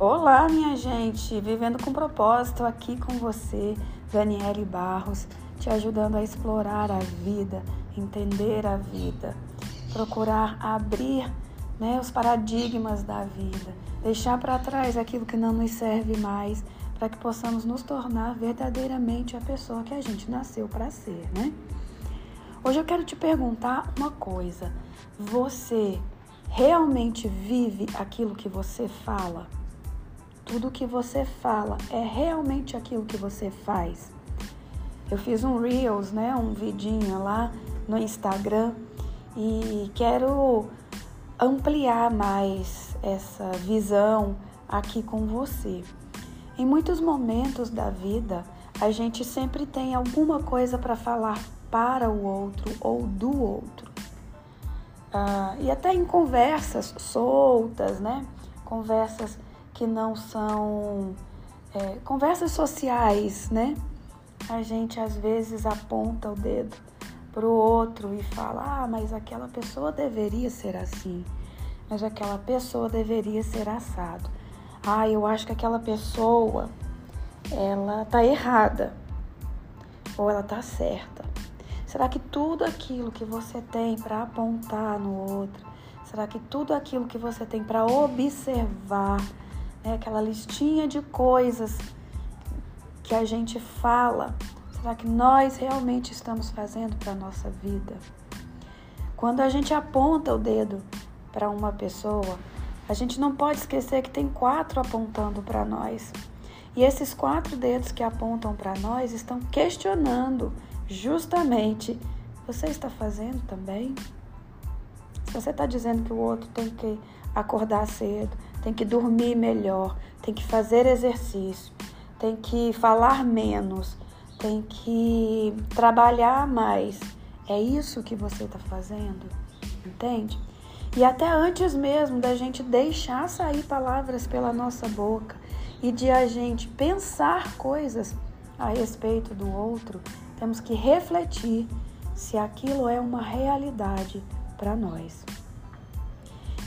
Olá, minha gente, vivendo com propósito aqui com você, Daniele Barros, te ajudando a explorar a vida, entender a vida, procurar abrir né, os paradigmas da vida, deixar para trás aquilo que não nos serve mais, para que possamos nos tornar verdadeiramente a pessoa que a gente nasceu para ser, né? Hoje eu quero te perguntar uma coisa: você realmente vive aquilo que você fala? Tudo que você fala é realmente aquilo que você faz. Eu fiz um Reels, né, um vidinho lá no Instagram e quero ampliar mais essa visão aqui com você. Em muitos momentos da vida, a gente sempre tem alguma coisa para falar para o outro ou do outro. Ah, e até em conversas soltas, né? Conversas que não são é, conversas sociais, né? A gente às vezes aponta o dedo para o outro e fala: ah, mas aquela pessoa deveria ser assim, mas aquela pessoa deveria ser assado. Ah, eu acho que aquela pessoa ela tá errada ou ela tá certa. Será que tudo aquilo que você tem para apontar no outro, será que tudo aquilo que você tem para observar né? aquela listinha de coisas que a gente fala, será que nós realmente estamos fazendo para a nossa vida? Quando a gente aponta o dedo para uma pessoa, a gente não pode esquecer que tem quatro apontando para nós. E esses quatro dedos que apontam para nós estão questionando justamente: você está fazendo também? Se você está dizendo que o outro tem que acordar cedo, tem que dormir melhor, tem que fazer exercício, tem que falar menos, tem que trabalhar mais. É isso que você está fazendo, entende? E até antes mesmo da gente deixar sair palavras pela nossa boca e de a gente pensar coisas a respeito do outro, temos que refletir se aquilo é uma realidade para nós.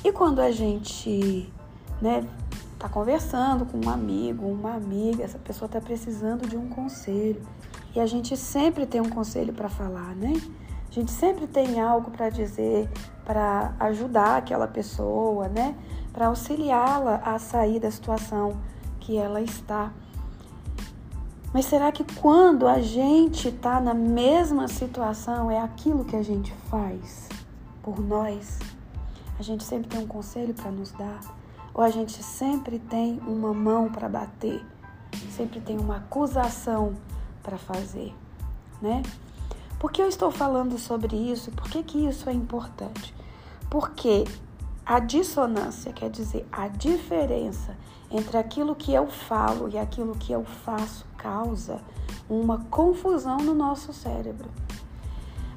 E quando a gente né, tá conversando com um amigo, uma amiga, essa pessoa está precisando de um conselho. E a gente sempre tem um conselho para falar, né? A gente sempre tem algo para dizer, para ajudar aquela pessoa, né? Para auxiliá-la a sair da situação que ela está. Mas será que quando a gente está na mesma situação é aquilo que a gente faz por nós? A gente sempre tem um conselho para nos dar? Ou a gente sempre tem uma mão para bater, sempre tem uma acusação para fazer, né? Por que eu estou falando sobre isso? Por que, que isso é importante? Porque a dissonância, quer dizer, a diferença entre aquilo que eu falo e aquilo que eu faço, causa uma confusão no nosso cérebro.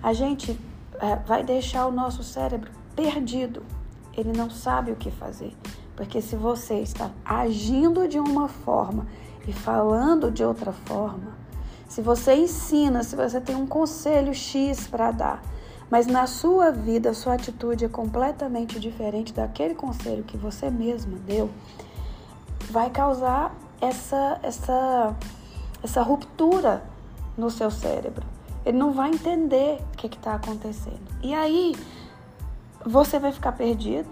A gente é, vai deixar o nosso cérebro perdido, ele não sabe o que fazer. Porque se você está agindo de uma forma e falando de outra forma, se você ensina, se você tem um conselho X para dar, mas na sua vida a sua atitude é completamente diferente daquele conselho que você mesma deu, vai causar essa essa essa ruptura no seu cérebro. Ele não vai entender o que está acontecendo. E aí você vai ficar perdido,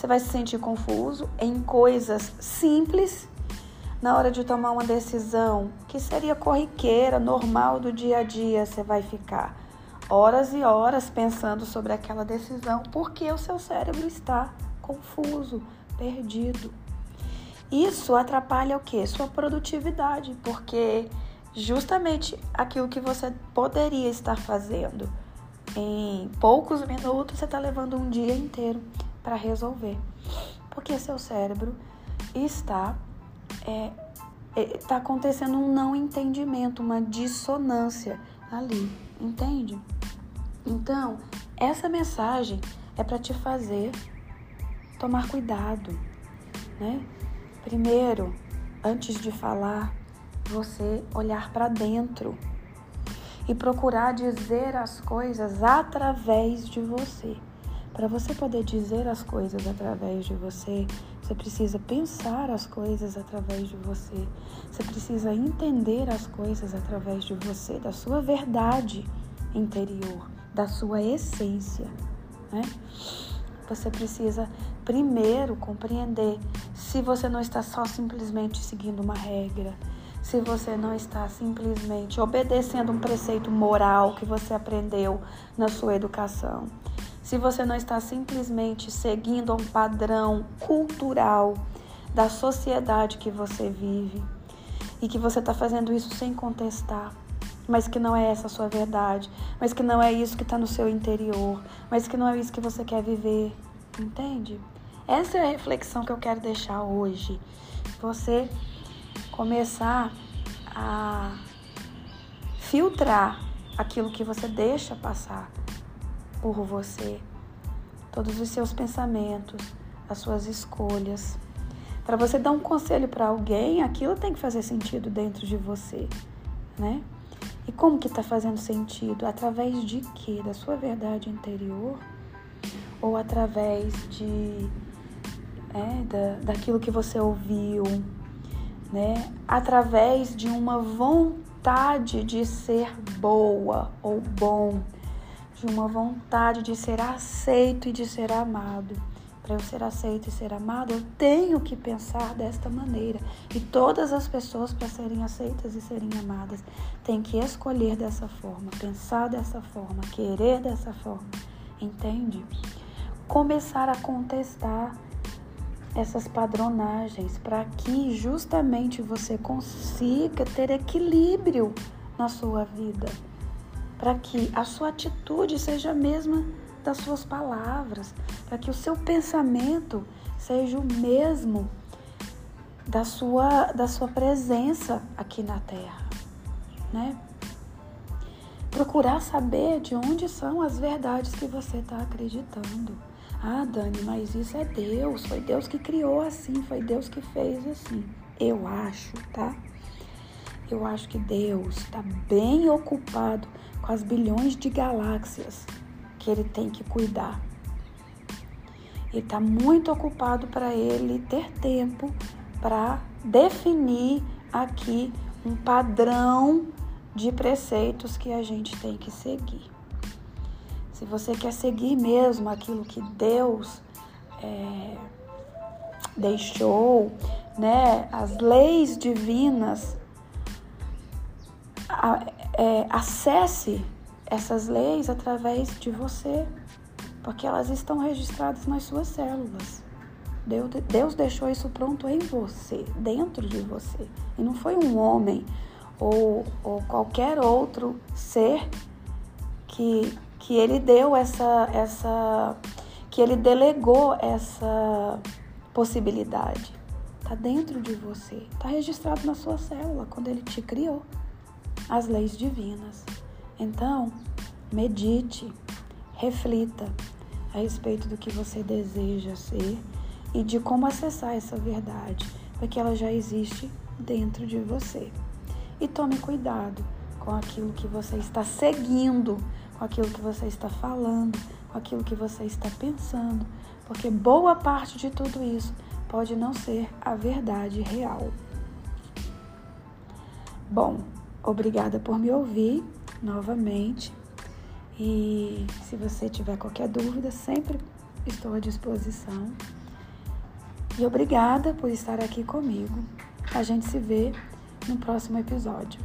você vai se sentir confuso em coisas simples na hora de tomar uma decisão que seria corriqueira, normal do dia a dia, você vai ficar horas e horas pensando sobre aquela decisão porque o seu cérebro está confuso, perdido. Isso atrapalha o que? Sua produtividade, porque justamente aquilo que você poderia estar fazendo em poucos minutos, você está levando um dia inteiro para resolver. Porque seu cérebro está é, está acontecendo um não entendimento, uma dissonância ali, entende? Então, essa mensagem é para te fazer tomar cuidado, né? Primeiro, antes de falar, você olhar para dentro e procurar dizer as coisas através de você. Para você poder dizer as coisas através de você, você precisa pensar as coisas através de você. Você precisa entender as coisas através de você, da sua verdade interior, da sua essência. Né? Você precisa primeiro compreender se você não está só simplesmente seguindo uma regra, se você não está simplesmente obedecendo um preceito moral que você aprendeu na sua educação, se você não está simplesmente seguindo um padrão cultural da sociedade que você vive e que você está fazendo isso sem contestar, mas que não é essa a sua verdade, mas que não é isso que está no seu interior, mas que não é isso que você quer viver, entende? Essa é a reflexão que eu quero deixar hoje. Você começar a filtrar aquilo que você deixa passar por você, todos os seus pensamentos, as suas escolhas. Para você dar um conselho para alguém, aquilo tem que fazer sentido dentro de você, né? E como que está fazendo sentido? Através de quê? Da sua verdade interior? Ou através de é, da, daquilo que você ouviu, né? Através de uma vontade de ser boa ou bom, de uma vontade de ser aceito e de ser amado. Para eu ser aceito e ser amado, eu tenho que pensar desta maneira. E todas as pessoas, para serem aceitas e serem amadas, têm que escolher dessa forma, pensar dessa forma, querer dessa forma. Entende? Começar a contestar essas padronagens para que justamente você consiga ter equilíbrio na sua vida, para que a sua atitude seja a mesma das suas palavras, para que o seu pensamento seja o mesmo da sua da sua presença aqui na Terra, né? Procurar saber de onde são as verdades que você está acreditando ah, Dani, mas isso é Deus, foi Deus que criou assim, foi Deus que fez assim. Eu acho, tá? Eu acho que Deus está bem ocupado as bilhões de galáxias que ele tem que cuidar. Ele está muito ocupado para ele ter tempo para definir aqui um padrão de preceitos que a gente tem que seguir se você quer seguir mesmo aquilo que Deus é, deixou, né, as leis divinas, é, acesse essas leis através de você, porque elas estão registradas nas suas células. Deus, Deus deixou isso pronto em você, dentro de você. E não foi um homem ou, ou qualquer outro ser que que ele deu essa, essa, que ele delegou essa possibilidade. Está dentro de você, está registrado na sua célula quando ele te criou. As leis divinas. Então, medite, reflita a respeito do que você deseja ser e de como acessar essa verdade, porque ela já existe dentro de você. E tome cuidado com aquilo que você está seguindo, com aquilo que você está falando, com aquilo que você está pensando, porque boa parte de tudo isso pode não ser a verdade real. Bom, obrigada por me ouvir novamente. E se você tiver qualquer dúvida, sempre estou à disposição. E obrigada por estar aqui comigo. A gente se vê no próximo episódio.